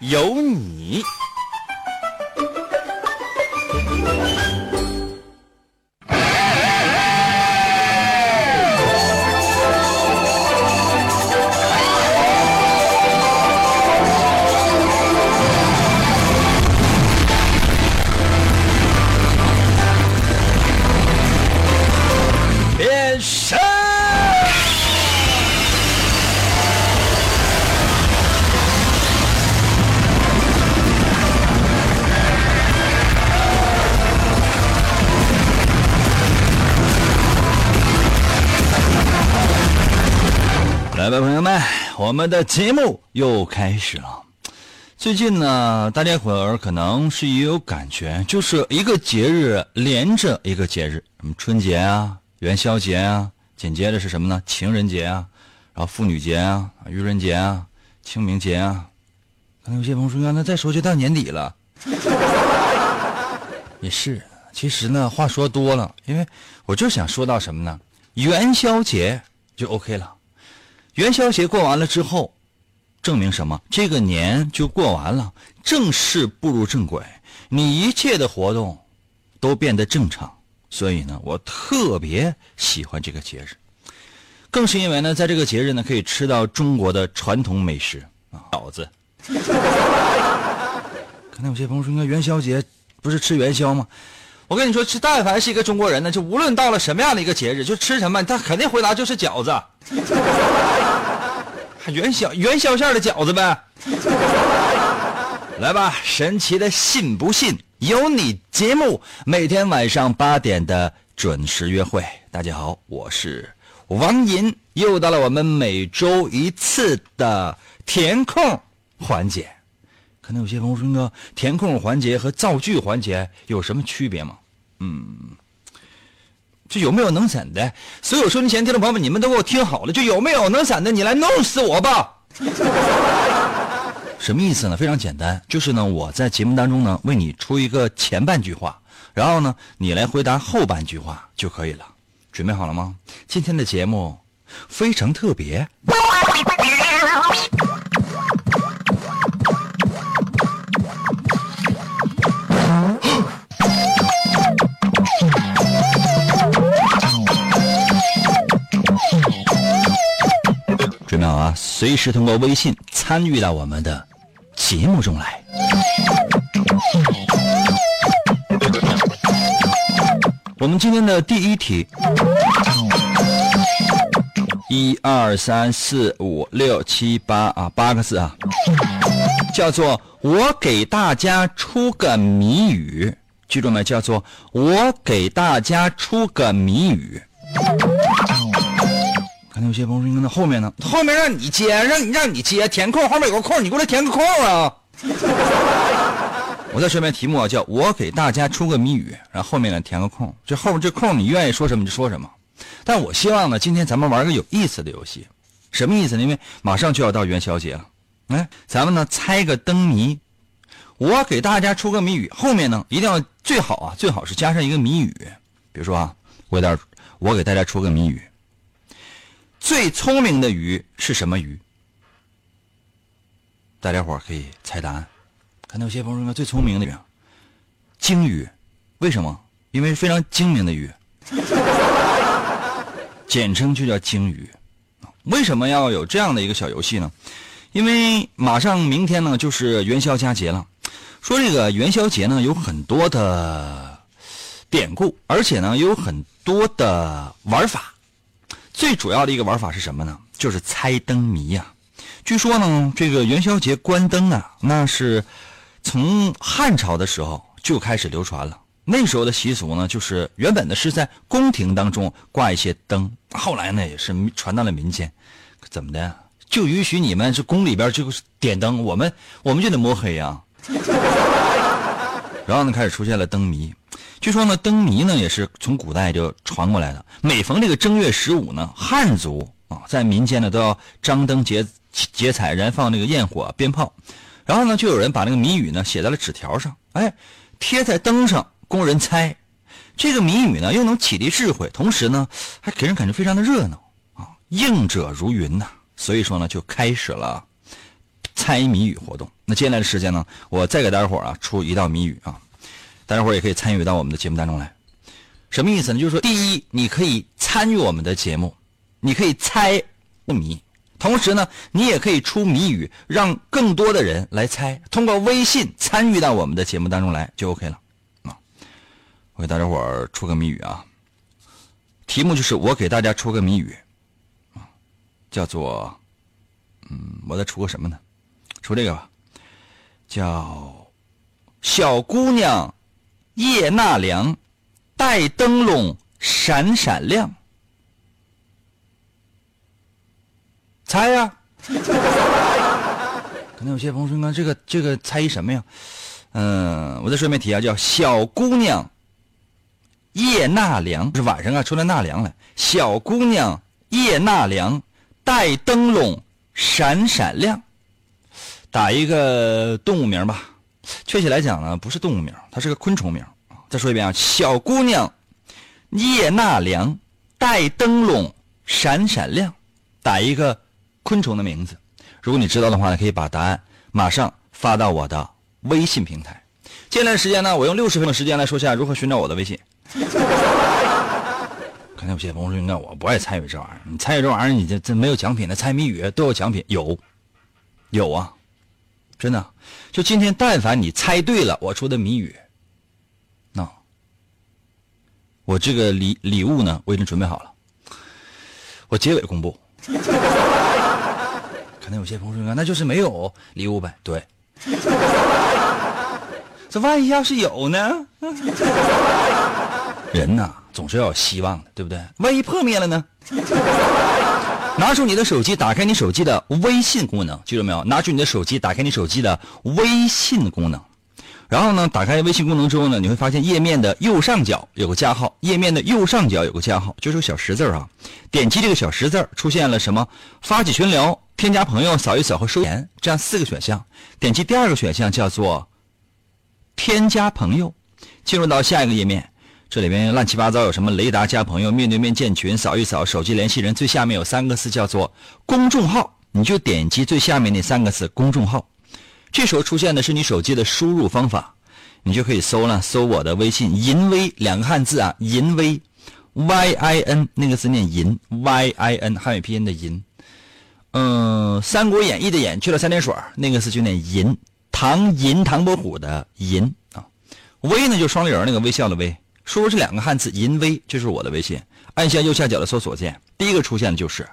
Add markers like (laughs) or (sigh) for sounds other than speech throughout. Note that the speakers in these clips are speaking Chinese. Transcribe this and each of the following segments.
有你。来吧，朋友们，我们的节目又开始了。最近呢，大家伙儿可能是也有感觉，就是一个节日连着一个节日，什么春节啊、元宵节啊，紧接着是什么呢？情人节啊，然后妇女节啊、愚人节啊、清明节啊。可能有些朋友说，那再说就到年底了。(laughs) 也是，其实呢，话说多了，因为我就想说到什么呢？元宵节就 OK 了。元宵节过完了之后，证明什么？这个年就过完了，正式步入正轨，你一切的活动都变得正常。所以呢，我特别喜欢这个节日，更是因为呢，在这个节日呢，可以吃到中国的传统美食啊，饺子。可能有些朋友说，应该元宵节不是吃元宵吗？我跟你说，吃但凡是一个中国人呢，就无论到了什么样的一个节日，就吃什么，他肯定回答就是饺子。元宵元宵馅的饺子呗。(laughs) 来吧，神奇的信不信由你节目，每天晚上八点的准时约会。大家好，我是王银，又到了我们每周一次的填空环节。可能有些朋友说，那个填空环节和造句环节有什么区别吗？嗯，就有没有能闪的？所有收听前听众朋友们，你们都给我听好了，就有没有能闪的，你来弄死我吧！(laughs) 什么意思呢？非常简单，就是呢，我在节目当中呢，为你出一个前半句话，然后呢，你来回答后半句话就可以了。准备好了吗？今天的节目非常特别。准备好啊！随时通过微信参与到我们的节目中来。我们今天的第一题，一二三四五六七八啊，八个字啊，叫做“我给大家出个谜语”，记住没？叫做“我给大家出个谜语”。可能有些朋友说，那后面呢？后面让你接，让你让你接填空，后面有个空，你过来填个空啊！(laughs) 我再说一遍题目啊，叫我给大家出个谜语，然后后面呢填个空，这后面这空你愿意说什么就说什么。但我希望呢，今天咱们玩个有意思的游戏，什么意思呢？因为马上就要到元宵节了，哎，咱们呢猜个灯谜，我给大家出个谜语，后面呢一定要最好啊，最好是加上一个谜语，比如说啊，我给大家我给大家出个谜语。最聪明的鱼是什么鱼？大家伙可以猜答案。看到有些朋友说最聪明的鱼，鲸鱼，为什么？因为非常精明的鱼，简称就叫鲸鱼。为什么要有这样的一个小游戏呢？因为马上明天呢就是元宵佳节了。说这个元宵节呢有很多的典故，而且呢有很多的玩法。最主要的一个玩法是什么呢？就是猜灯谜呀。据说呢，这个元宵节关灯啊，那是从汉朝的时候就开始流传了。那时候的习俗呢，就是原本呢是在宫廷当中挂一些灯，后来呢也是传到了民间。怎么的？就允许你们是宫里边就点灯，我们我们就得摸黑呀、然后呢，开始出现了灯谜。据说呢，灯谜呢也是从古代就传过来的。每逢这个正月十五呢，汉族啊在民间呢都要张灯结结彩，燃放那个焰火、鞭炮。然后呢，就有人把那个谜语呢写在了纸条上，哎，贴在灯上供人猜。这个谜语呢又能启迪智慧，同时呢还给人感觉非常的热闹啊，应者如云呐。所以说呢，就开始了猜谜语活动。那接下来的时间呢，我再给大家伙啊出一道谜语啊，大家伙也可以参与到我们的节目当中来。什么意思呢？就是说，第一，你可以参与我们的节目，你可以猜谜，同时呢，你也可以出谜语，让更多的人来猜。通过微信参与到我们的节目当中来就 OK 了啊。我给大家伙出个谜语啊，题目就是我给大家出个谜语啊。叫做，嗯，我再出个什么呢？出这个吧，叫小姑娘叶纳凉，带灯笼闪闪亮。猜呀！(laughs) 可能有些朋友说：“那这个这个猜一什么呀？”嗯，我再说一遍题啊，叫小姑娘叶纳凉，是晚上啊，出来纳凉了。小姑娘叶纳凉。带灯笼闪闪亮，打一个动物名吧。确切来讲呢，不是动物名，它是个昆虫名。再说一遍啊，小姑娘叶纳凉，带灯笼闪闪亮，打一个昆虫的名字。如果你知道的话呢，可以把答案马上发到我的微信平台。接下来时间呢，我用六十分钟的时间来说一下如何寻找我的微信。可能有些朋友说：“那我不爱参与这玩意儿，你参与这玩意儿，你这这没有奖品的。猜谜语都有奖品，有，有啊，真的。就今天，但凡你猜对了我出的谜语，那我这个礼礼物呢，我已经准备好了。我结尾公布。(laughs) 可能有些朋友说：“那就是没有礼物呗？”对。这万一要是有呢？(laughs) 人呐。总是要有希望的，对不对？万一破灭了呢？拿出你的手机，打开你手机的微信功能，记住没有？拿出你的手机，打开你手机的微信功能，然后呢，打开微信功能之后呢，你会发现页面的右上角有个加号，页面的右上角有个加号，就是个小十字啊。点击这个小十字，出现了什么？发起群聊、添加朋友、扫一扫和收钱这样四个选项。点击第二个选项叫做添加朋友，进入到下一个页面。这里边乱七八糟有什么？雷达加朋友、面对面建群、扫一扫、手机联系人，最下面有三个字叫做公众号，你就点击最下面那三个字公众号。这时候出现的是你手机的输入方法，你就可以搜了，搜我的微信“银威”两个汉字啊，“银威 ”，Y I N 那个字念“银 ”，Y I N 汉语拼音的“银”。嗯，《三国演义》的“演”去了三点水那个字就念“银”，唐银唐伯虎的“银”啊，“威”呢就双立人那个微笑的“微”。输入这两个汉字“淫威”，这是我的微信。按下右下角的搜索键，第一个出现的就是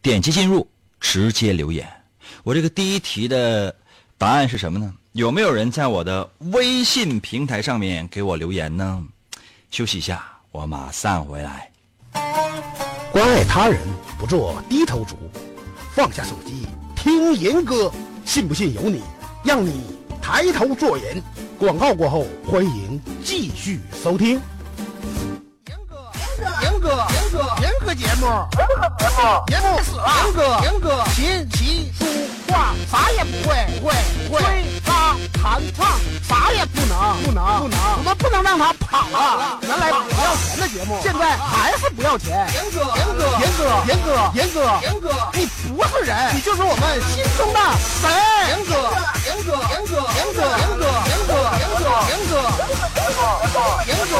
点击进入，直接留言。我这个第一题的答案是什么呢？有没有人在我的微信平台上面给我留言呢？休息一下，我马上回来。关爱他人，不做低头族，放下手机听严歌，信不信由你，让你抬头做人。广告过后，欢迎继续收听。哥，严哥节目，严哥节目，严哥死了。严哥，严哥，琴棋书画啥也不会，不会，不会。吹拉弹唱啥也不能，不能，不能。我们不能让他跑了。原来不要钱的节目，现在还是不要钱。严哥，严哥，严哥，严哥，严哥，严哥，你不是人，你就是我们心中的神。严哥，严哥，严哥，严哥，严哥，严哥。严哥，严哥，严哥，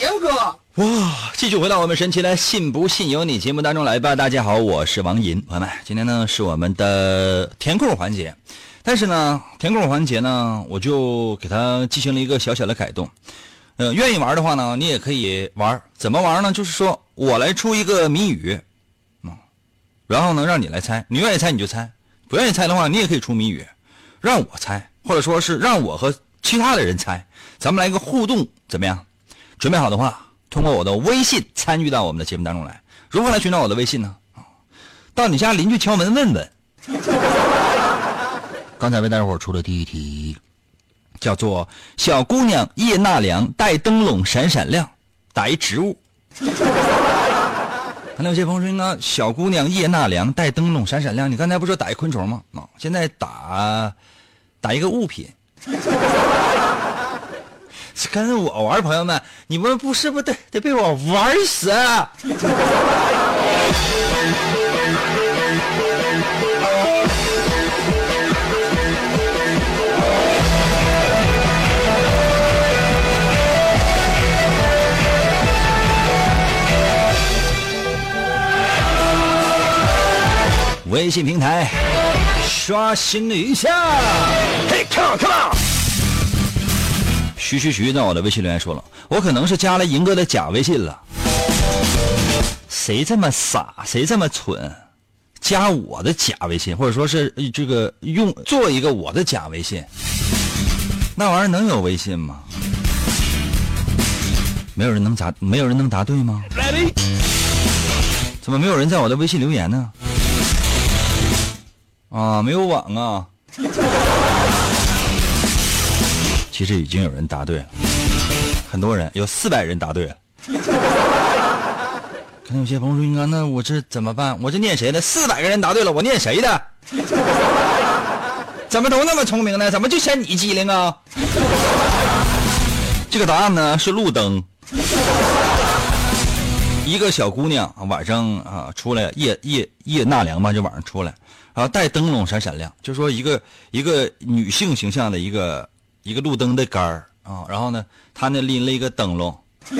严哥，哇！继续回到我们神奇的“信不信由你”节目当中来吧。大家好，我是王银，朋友们，今天呢是我们的填空环节，但是呢，填空环节呢，我就给它进行了一个小小的改动。呃，愿意玩的话呢，你也可以玩。怎么玩呢？就是说我来出一个谜语，啊，然后呢让你来猜。你愿意猜你就猜，不愿意猜的话，你也可以出谜语。让我猜，或者说是让我和其他的人猜，咱们来一个互动，怎么样？准备好的话，通过我的微信参与到我们的节目当中来。如何来寻找我的微信呢？到你家邻居敲门问问，(laughs) 刚才为大家伙出的第一题，叫做“小姑娘叶纳凉带灯笼闪闪亮”，打一植物。可能有些朋友说：“那小姑娘叶纳凉带灯笼闪闪亮，你刚才不说打一昆虫吗？啊，现在打打一个物品。跟我玩，朋友们，你们不是不得得被我玩死？”微信平台刷新一下，嘿，come on come on。徐徐徐在我的微信留言说了，我可能是加了银哥的假微信了。谁这么傻？谁这么蠢？加我的假微信，或者说是这个用做一个我的假微信，那玩意儿能有微信吗？没有人能答，没有人能答对吗？怎么没有人在我的微信留言呢？啊，没有网啊！其实已经有人答对了，很多人有四百人答对了。可能有些朋友说：“应该那我这怎么办？我这念谁的？四百个人答对了，我念谁的？怎么都那么聪明呢？怎么就嫌你机灵啊？”这个答案呢是路灯。一个小姑娘晚上啊出来夜夜夜纳凉吧，就晚上出来。然后带灯笼闪闪亮，就说一个一个女性形象的一个一个路灯的杆儿啊，然后呢，他呢拎了一个灯笼。(laughs)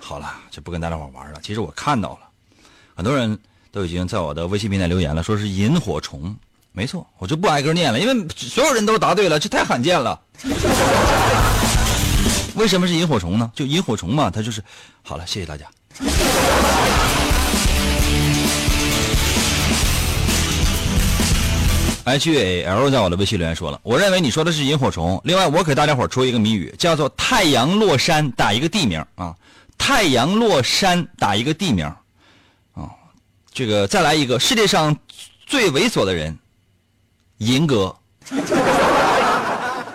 好了，就不跟大家伙玩了。其实我看到了，很多人都已经在我的微信平台留言了，说是萤火虫。没错，我就不挨个念了，因为所有人都答对了，这太罕见了。(laughs) 为什么是萤火虫呢？就萤火虫嘛，它就是。好了，谢谢大家。H A L 在我的微信留言说了，我认为你说的是萤火虫。另外，我给大家伙出一个谜语，叫做“太阳落山”，打一个地名啊，“太阳落山”打一个地名啊。这个再来一个，世界上最猥琐的人，银哥。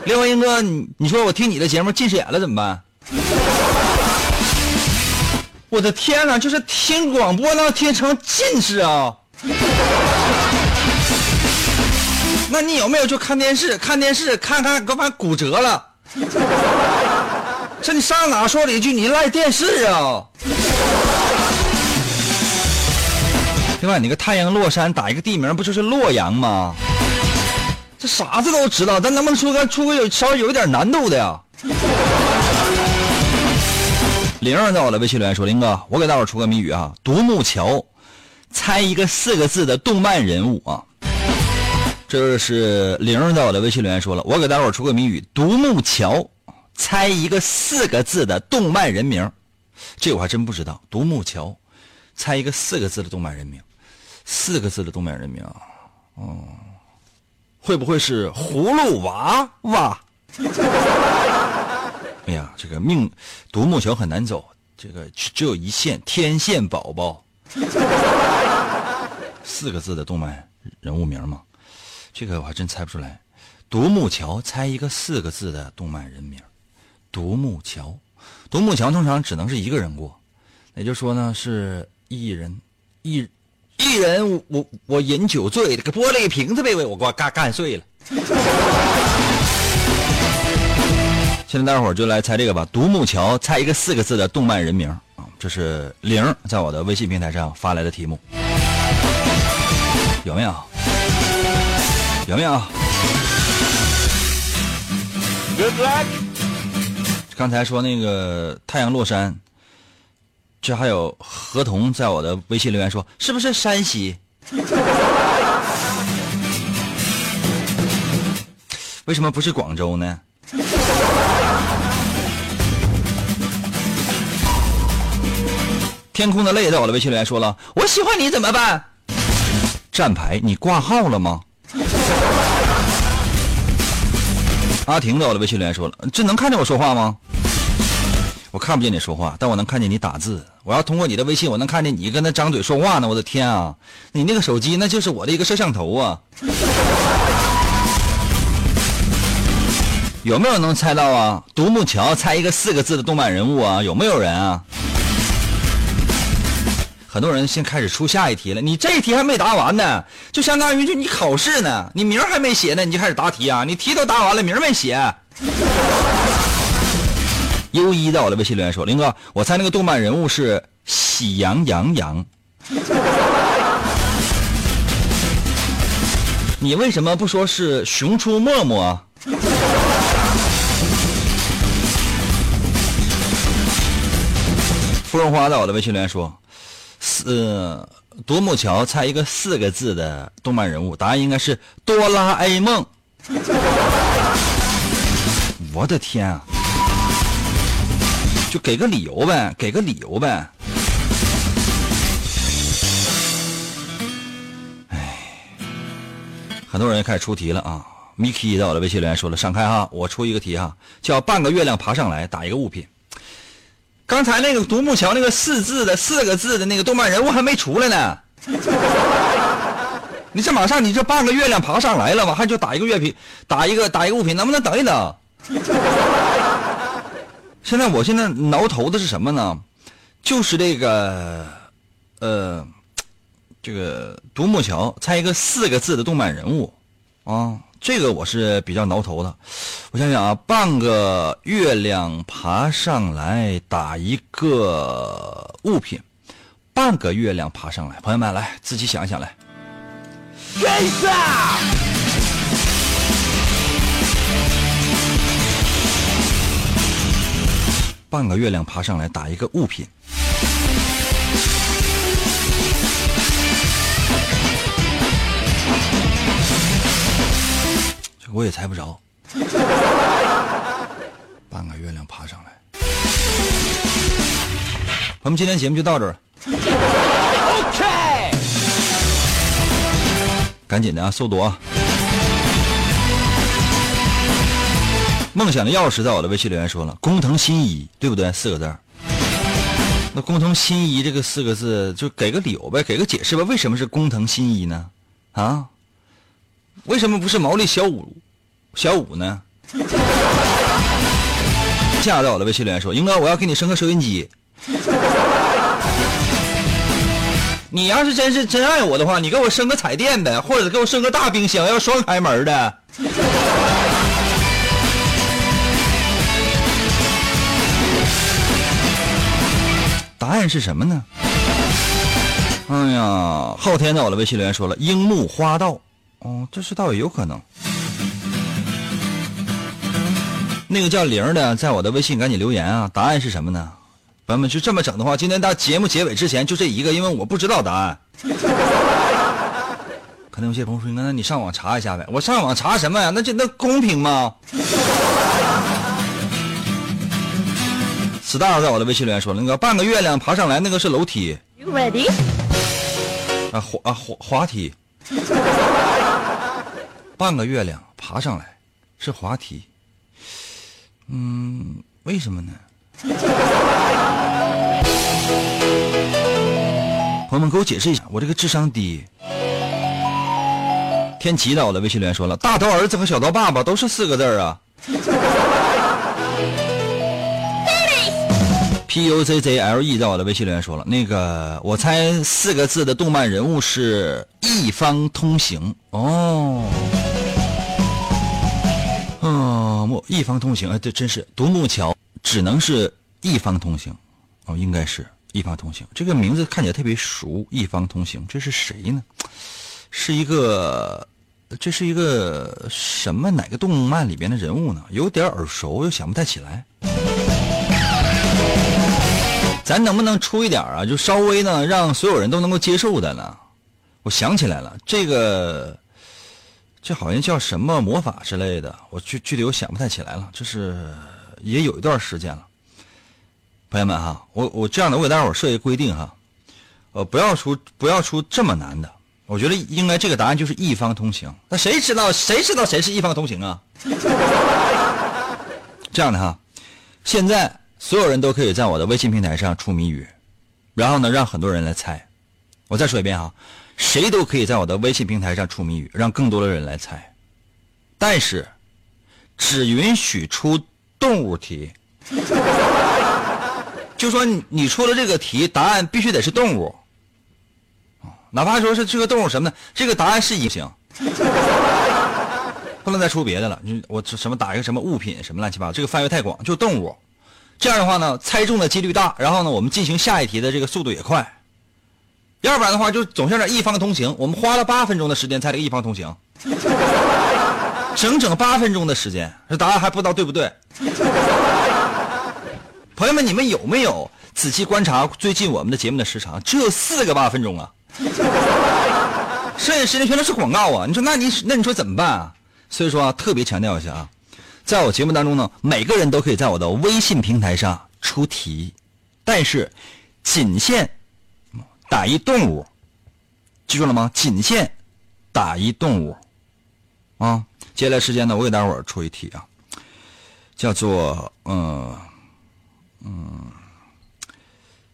另外，银哥，你你说我听你的节目近视眼了怎么办？我的天哪，就是听广播能听成近视啊！那你有没有去看电视？看电视看看，给把骨折了。(laughs) 这你上哪说了一句你赖电视啊？另外，你个太阳落山打一个地名，不就是洛阳吗？这啥子都知道，咱能不能出个出个有稍微有一点难度的呀？玲儿在我的微信留言说：“林哥，我给大伙出个谜语啊，独木桥，猜一个四个字的动漫人物啊。”这是玲儿在我的微信留言说了，我给大伙出个谜语：独木桥，猜一个四个字的动漫人名。这我还真不知道。独木桥，猜一个四个字的动漫人名，四个字的动漫人名，哦，会不会是葫芦娃娃？(laughs) 哎呀，这个命独木桥很难走，这个只有一线天线宝宝。四个字的动漫人物名吗？这个我还真猜不出来，独木桥猜一个四个字的动漫人名，独木桥，独木桥通常只能是一个人过，也就是说呢是一人。一一人我我饮酒醉，这个玻璃瓶子被我给我干干碎了。(laughs) 现在大伙儿就来猜这个吧，独木桥猜一个四个字的动漫人名啊，这是零在我的微信平台上发来的题目，有没有？有没有？Good luck。刚才说那个太阳落山，这还有合同在我的微信留言说，是不是山西？(laughs) 为什么不是广州呢？天空的泪在我的微信留言说了，我喜欢你怎么办？站牌，你挂号了吗？阿婷在我的微信里面说了。这能看见我说话吗？我看不见你说话但我能看见你打字。我要通过你的微信我能看见你跟他张嘴说话呢我的天啊。你那个手机那就是我的一个摄像头啊。有没有人能猜到啊？独木桥猜一个四个字的动漫人物啊？有没有人啊？很多人先开始出下一题了，你这一题还没答完呢，就相当于就你考试呢，你名还没写呢，你就开始答题啊？你题都答完了，名没写。优一在我的微信留言说：“林哥，我猜那个动漫人物是喜羊羊羊。(laughs) 你为什么不说是熊出没没？” (laughs) 芙蓉花在我的微信留言说：“四独木桥猜一个四个字的动漫人物，答案应该是哆啦 A 梦。(laughs) ”我的天啊！就给个理由呗，给个理由呗。哎，很多人开始出题了啊！Miki 在我的微信留言说了：“闪开哈，我出一个题哈，叫半个月亮爬上来打一个物品。”刚才那个独木桥那个四字的四个字的那个动漫人物还没出来呢。(laughs) 你这马上你这半个月亮爬上来了，马上就打一个月品，打一个打一个物品，能不能等一等？(laughs) 现在我现在挠头的是什么呢？就是这个，呃，这个独木桥猜一个四个字的动漫人物，啊，这个我是比较挠头的。我想想啊，半个月亮爬上来打一个物品，半个月亮爬上来，朋友们来自己想一想来。半个月亮爬上来打一个物品，我也猜不着。半个月亮爬上来，我们今天节目就到这儿。OK，赶紧的啊，速度啊！梦想的钥匙在我的微信留言说了，工藤新一，对不对？四个字那工藤新一这个四个字，就给个理由呗，给个解释吧。为什么是工藤新一呢？啊？为什么不是毛利小五小五呢？(laughs) 下到我的微信留言说，英哥，我要给你升个收音机。(laughs) 你要是真是真爱我的话，你给我升个彩电的，或者给我升个大冰箱，要双开门的。(laughs) 答案是什么呢？哎呀，昊天到我的微信留言说了，樱木花道。哦，这是倒也有可能。那个叫玲的，在我的微信赶紧留言啊！答案是什么呢？朋友们，就这么整的话，今天到节目结尾之前就这一个，因为我不知道答案。可能有些朋友说：“那你上网查一下呗。”我上网查什么呀？那这那公平吗？star 在我的微信留言说：“那个半个月亮爬上来，那个是楼梯。” You ready？啊滑啊滑滑梯。半个月亮爬上来是滑梯。嗯，为什么呢？(laughs) 朋友们，给我解释一下，我这个智商低。天琪在我的微信留言说了：“大头儿子和小头爸爸都是四个字啊。(laughs) ” P U Z Z L E 在我的微信留言说了，那个我猜四个字的动漫人物是一方通行哦，一方通行，哎，这真是独木桥，只能是一方通行，哦，应该是一方通行，这个名字看起来特别熟，一方通行，这是谁呢？是一个，这是一个什么哪个动漫里边的人物呢？有点耳熟，又想不太起来。咱能不能出一点啊？就稍微呢，让所有人都能够接受的呢？我想起来了，这个这好像叫什么魔法之类的，我具具体我想不太起来了。这是也有一段时间了。朋友们哈，我我这样的，我给大家伙设一个规定哈，呃，不要出不要出这么难的。我觉得应该这个答案就是一方通行。那谁知道谁知道谁是一方通行啊？(laughs) 这样的哈，现在。所有人都可以在我的微信平台上出谜语，然后呢，让很多人来猜。我再说一遍哈，谁都可以在我的微信平台上出谜语，让更多的人来猜。但是，只允许出动物题，(laughs) 就说你出的这个题，答案必须得是动物，哪怕说是这个动物什么的，这个答案是一行，(laughs) 不能再出别的了。你我什么打一个什么物品什么乱七八糟，这个范围太广，就动物。这样的话呢，猜中的几率大，然后呢，我们进行下一题的这个速度也快。要不然的话，就总像这一方通行，我们花了八分钟的时间猜这个一方通行，整整八分钟的时间，这答案还不知道对不对？朋友们，你们有没有仔细观察最近我们的节目的时长？只有四个八分钟啊，剩下时间全都是广告啊！你说那你那你说怎么办啊？所以说啊，特别强调一下啊，在我节目当中呢，每个人都可以在我的微信平台上出题，但是仅限。打一动物，记住了吗？仅限打一动物啊！接下来时间呢，我给大伙儿出一题啊，叫做嗯嗯，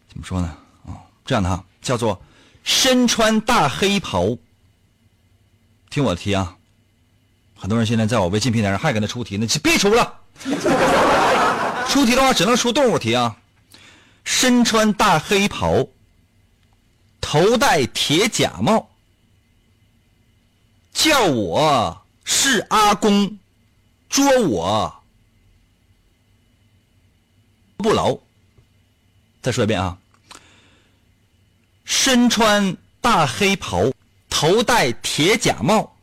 怎么说呢？啊，这样的哈，叫做身穿大黑袍。听我的题啊！很多人现在在我微信平台上还给他出题呢，别出了。(laughs) 出题的话只能出动物题啊！身穿大黑袍。头戴铁甲帽，叫我是阿公，捉我不牢。再说一遍啊！身穿大黑袍，头戴铁甲帽，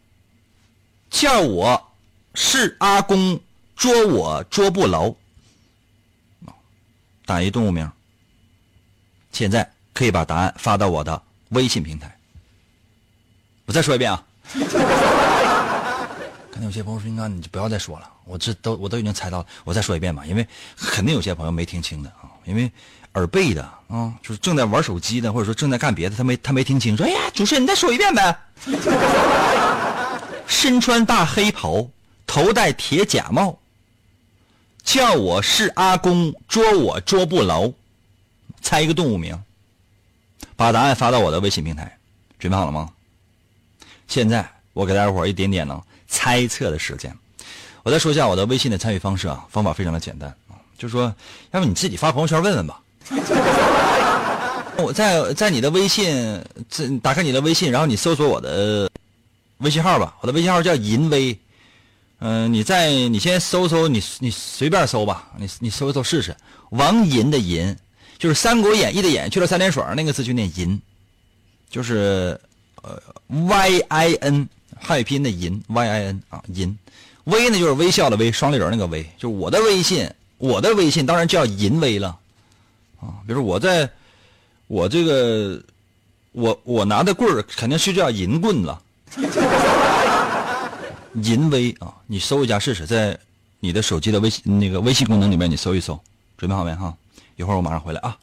叫我是阿公，捉我捉不牢。打一动物名。现在。可以把答案发到我的微信平台。我再说一遍啊！(laughs) 可能有些朋友说：“应该你就不要再说了，我这都我都已经猜到了。”我再说一遍吧，因为肯定有些朋友没听清的啊，因为耳背的啊，就是正在玩手机的，或者说正在干别的，他没他没听清，说：“哎呀，主持人你再说一遍呗。(laughs) ”身穿大黑袍，头戴铁甲帽，叫我是阿公，捉我捉不牢。猜一个动物名。把答案发到我的微信平台，准备好了吗？现在我给大家伙一点点呢猜测的时间。我再说一下我的微信的参与方式啊，方法非常的简单啊，就是说，要不你自己发朋友圈问问吧。我在在你的微信，这打开你的微信，然后你搜索我的微信号吧。我的微信号叫银威，嗯，你在你先搜搜，你你随便搜吧，你你搜一搜试试，王银的银。就是《三国演义》的演去了三点水那个字就念银，就是呃 Y I N 汉语拼音的银 Y I N 啊银，微呢就是微笑的微双立人那个微，就是我的微信我的微信当然叫银微了。啊，比如我在我这个我我拿的棍儿肯定是叫银棍子，(laughs) 银微啊，你搜一下试试，在你的手机的微信那个微信功能里面你搜一搜，准备好没哈？一会儿我马上回来啊！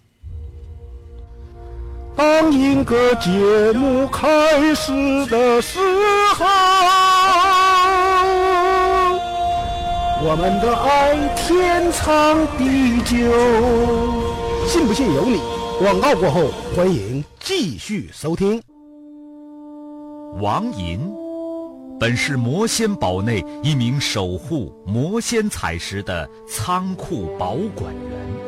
当一个节目开始的时候，我们的爱天长地久。信不信由你。广告过后，欢迎继续收听。王银本是魔仙堡内一名守护魔仙彩石的仓库保管员。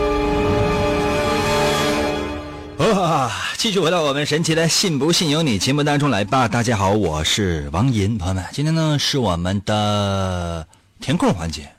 啊！继续回到我们神奇的“信不信由你”节目当中来吧。大家好，我是王银，朋友们，今天呢是我们的填空环节。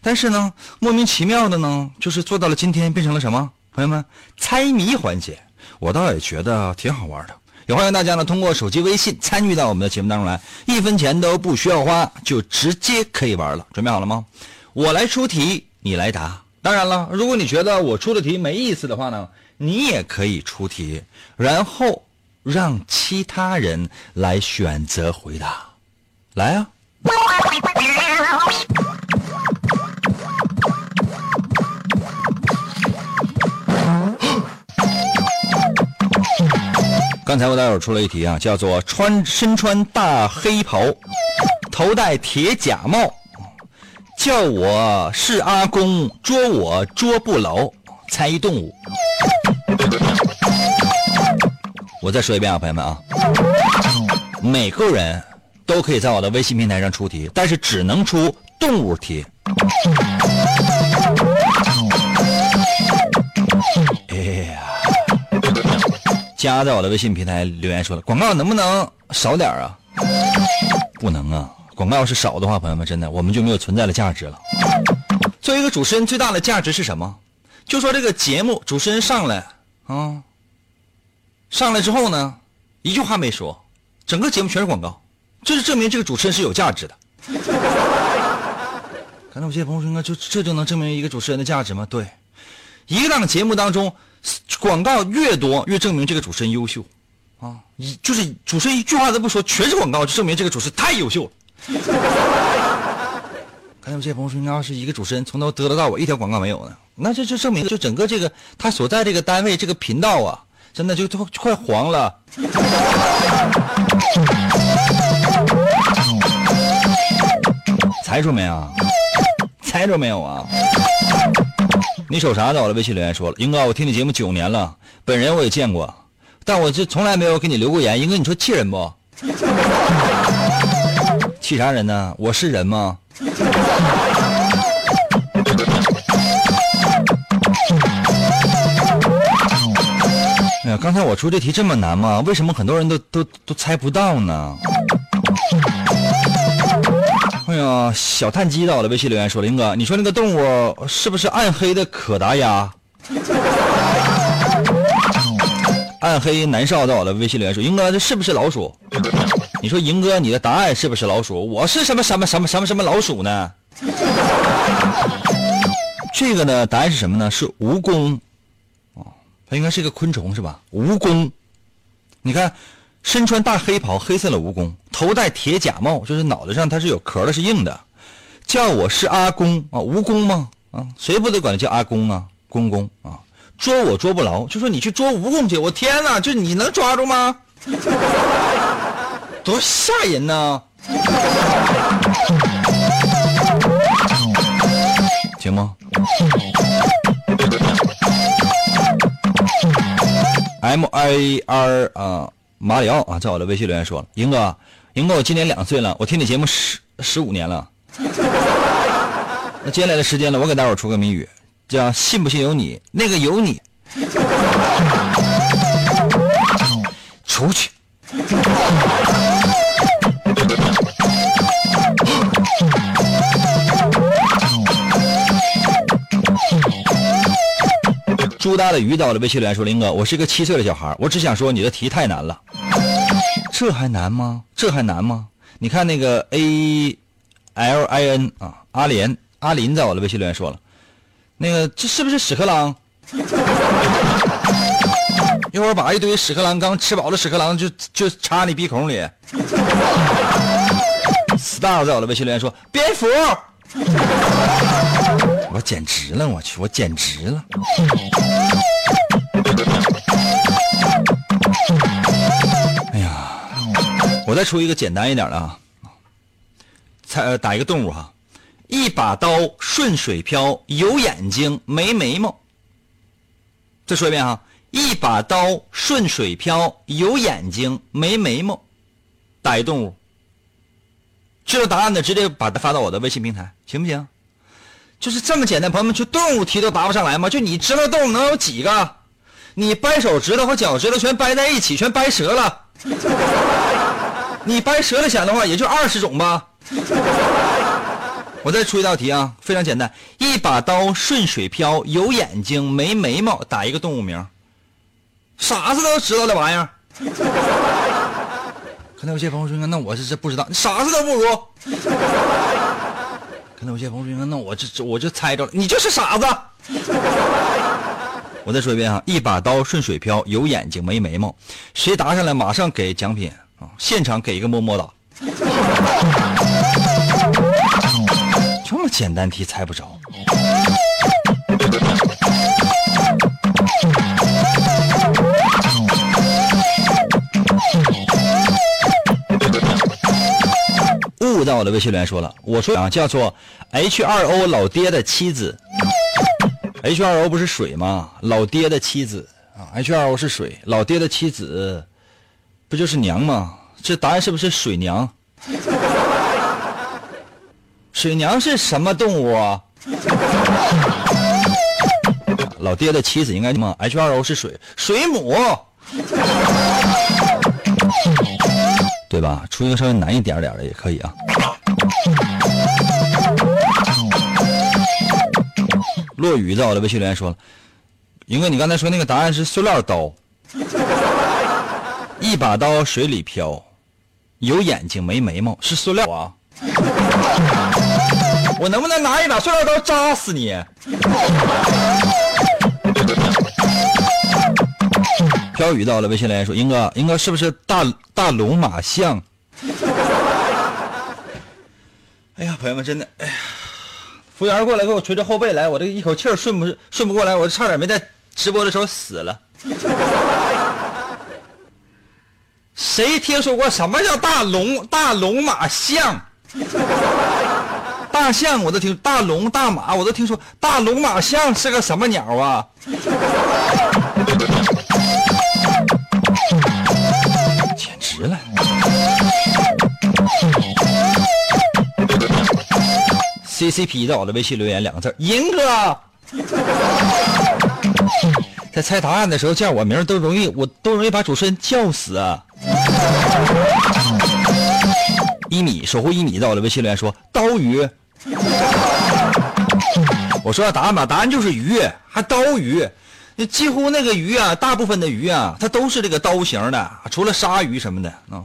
但是呢，莫名其妙的呢，就是做到了今天变成了什么？朋友们，猜谜环节，我倒也觉得挺好玩的。也欢迎大家呢通过手机微信参与到我们的节目当中来，一分钱都不需要花，就直接可以玩了。准备好了吗？(laughs) 我来出题，你来答。当然了，如果你觉得我出的题没意思的话呢，你也可以出题，然后让其他人来选择回答。来啊！刚才我待会儿出了一题啊，叫做穿身穿大黑袍，头戴铁甲帽，叫我是阿公，捉我捉不牢，猜一动物。我再说一遍啊，朋友们啊，每个人都可以在我的微信平台上出题，但是只能出动物题。哎呀，加在我的微信平台留言说了，广告能不能少点啊？不能啊，广告要是少的话，朋友们真的我们就没有存在的价值了。作为一个主持人，最大的价值是什么？就说这个节目主持人上来啊，上来之后呢，一句话没说，整个节目全是广告，这就证明这个主持人是有价值的。(laughs) 刚才我记得朋友说，就这就能证明一个主持人的价值吗？对，一个档节目当中，广告越多，越证明这个主持人优秀，啊，一就是主持人一句话都不说，全是广告，就证明这个主持人太优秀了。(laughs) 刚才我记得朋友说，要是一个主持人从头嘚嘚到尾，一条广告没有呢，那这就证明就整个这个他所在这个单位这个频道啊，真的就就快黄了。猜出没啊？猜着没有啊？你瞅啥？呢我的微信留言说了，英哥，我听你节目九年了，本人我也见过，但我这从来没有给你留过言。英哥，你说气人不？气啥人呢？我是人吗？刚才我出这题这么难吗？为什么很多人都都都猜不到呢？哎呀，小炭鸡到我的微信留言说：“林哥，你说那个动物是不是暗黑的可达鸭？”暗黑南少到我的微信留言说：“英哥，这是不是老鼠？”你说，赢哥，你的答案是不是老鼠？我是什么什么什么什么什么老鼠呢？这个呢，答案是什么呢？是蜈蚣。它应该是一个昆虫是吧？蜈蚣，你看。身穿大黑袍，黑色的蜈蚣，头戴铁甲帽，就是脑袋上它是有壳的，是硬的。叫我是阿公啊，蜈蚣吗？啊，谁不得管他叫阿公啊，公公啊？捉我捉不牢，就说你去捉蜈蚣去。我天哪，就你能抓住吗？(laughs) 多吓人呢！行吗？M I R 啊。马里奥啊，在我的微信留言说了：“英哥，英哥，我今年两岁了，我听你节目十十五年了。(laughs) 那接下来的时间呢，我给大伙出个谜语，叫信不信由你。那个由你，(laughs) 出去。朱大的鱼到了微信留言说：“林哥，我是一个七岁的小孩，我只想说你的题太难了。这还难吗？这还难吗？你看那个 A L I N 啊，阿莲阿林在我的微信留言说了，那个这是不是屎壳郎？(laughs) 一会儿把一堆屎壳郎刚吃饱的屎壳郎就就插你鼻孔里。Star 在我的微信留言说蝙蝠。”我简直了！我去，我简直了！哎呀，我再出一个简单一点的啊，猜打一个动物哈，一把刀顺水漂，有眼睛没眉毛。再说一遍哈，一把刀顺水漂，有眼睛没眉毛，打一动物。知道答案的直接把它发到我的微信平台，行不行？就是这么简单，朋友们，就动物题都答不上来吗？就你知道动物能有几个？你掰手指头和脚趾头全掰在一起，全掰折了。你掰折了想的话，也就二十种吧。我再出一道题啊，非常简单，一把刀顺水漂，有眼睛没眉毛，打一个动物名。傻子都知道的玩意儿。可能有些朋友说，那我是这不知道，你傻子都不如。可能有些朋友说，那我这这我就猜着了，你就是傻子。(laughs) 我再说一遍啊，一把刀顺水漂，有眼睛没眉毛，谁答上来马上给奖品啊，现场给一个么么哒。这么简单题猜不着。在我的微信留言说了，我说啊叫做 H2O 老爹的妻子，H2O 不是水吗？老爹的妻子啊，H2O 是水，老爹的妻子不就是娘吗？这答案是不是水娘？(laughs) 水娘是什么动物啊？老爹的妻子应该吗？H2O 是水，水母，对吧？出一个稍微难一点点的也可以啊。落雨在我的微信留言说了，云哥，你刚才说那个答案是塑料刀，(laughs) 一把刀水里漂，有眼睛没眉毛，是塑料啊。我能不能拿一把塑料刀扎死你？飘雨到了，微信来说：“英哥，英哥是不是大大龙马象？” (laughs) 哎呀，朋友们，真的，哎呀，服务员过来给我捶捶后背来，我这一口气顺不顺不过来，我差点没在直播的时候死了。谁听说过什么叫大龙大龙马象？大象我都听，大龙大马我都听说，大龙马象是个什么鸟啊？简直了！CCP 在我的微信留言两个字：银哥。在猜答案的时候叫我名都容易，我都容易把主持人叫死！一米守护一米在我的微信留言说刀鱼。我说答案吧，答案就是鱼，还刀鱼。那几乎那个鱼啊，大部分的鱼啊，它都是这个刀形的，除了鲨鱼什么的啊。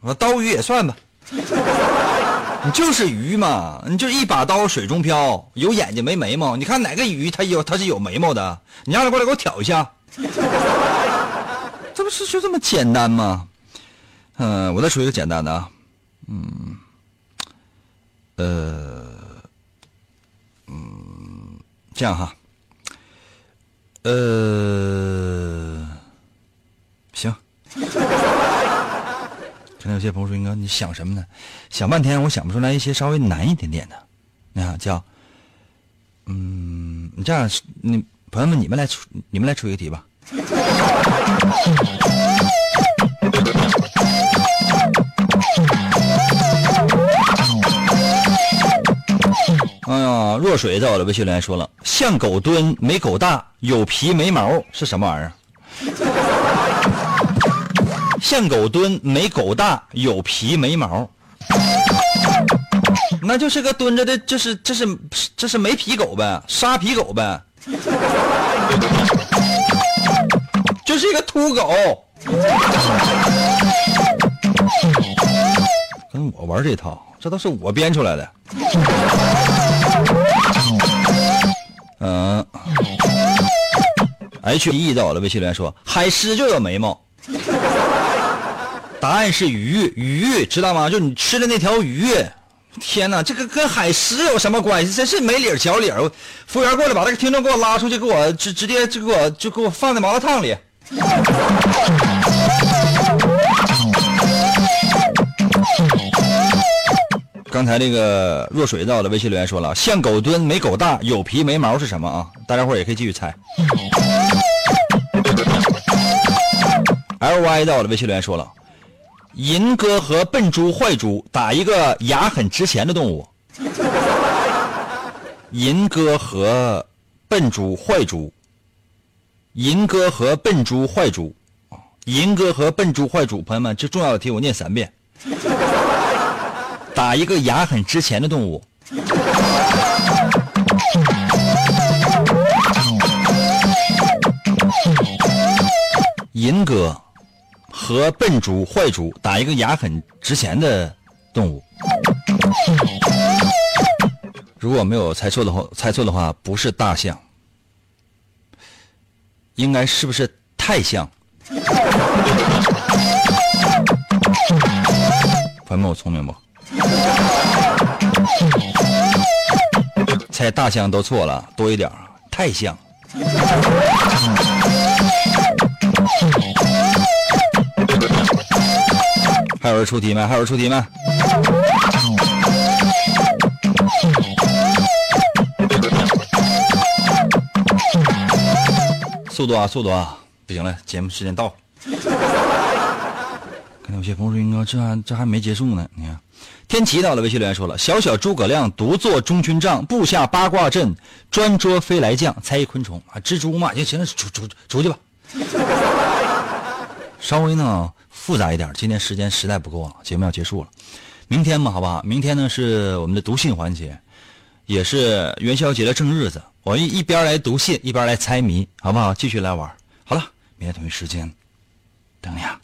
我刀鱼也算吧，(laughs) 你就是鱼嘛，你就一把刀水中漂，有眼睛没眉毛。你看哪个鱼它有它是有眉毛的？你让它过来给我挑一下，(laughs) 这不是就这么简单吗？嗯，我再说一个简单的啊，嗯，呃，嗯，这样哈。呃，行。(laughs) 可能有些朋友说：“英哥，你想什么呢？想半天，我想不出来一些稍微难一点点的。你看，叫……嗯，你这样，你朋友们，你们来出，你们来出一个题吧。哎呀，若水在我的微信留言说了，像狗蹲没狗大，有皮没毛是什么玩意儿？(laughs) 像狗蹲没狗大，有皮没毛，那就是个蹲着的，这是这是这是没皮狗呗，沙皮狗呗，就是一个秃狗。跟我玩这套，这都是我编出来的。嗯，H E 到了，微信留言说海狮就有眉毛。答案是鱼，鱼知道吗？就你吃的那条鱼。天哪，这个跟海狮有什么关系？真是没理小理服务员过来，把这个听众给我拉出去，给我直直接就给我就给我放在麻辣烫里。刚才那个若水到的微信留言说了，像狗蹲没狗大，有皮没毛是什么啊？大家伙也可以继续猜。L Y 到的微信留言说了，银哥和笨猪坏猪打一个牙很值钱的动物。银哥和笨猪坏猪，银哥和笨猪坏猪，银哥和笨猪坏猪，朋友们，这重要的题我念三遍。打一个牙很值钱的动物。银哥和笨猪坏猪打一个牙很值钱的动物。如果没有猜错的话猜错的话不是大象。应该是不是太像朋友们我聪明不？猜大象都错了，多一点太像。还有人出题吗？还有人出题吗？速度啊，速度啊！不行了，节目时间到。看有些朋友说：“英哥，这还这还没结束呢。”你看，天齐到了，微信留言说了：“小小诸葛亮独坐中军帐，布下八卦阵，专捉飞来将。猜一昆虫啊，蜘蛛嘛，就行了，出出出去吧。(laughs) 稍微呢复杂一点，今天时间实在不够了，节目要结束了。明天嘛，好不好？明天呢是我们的读信环节，也是元宵节的正日子。我一一边来读信，一边来猜谜，好不好？继续来玩。好了，明天同一时间等你啊。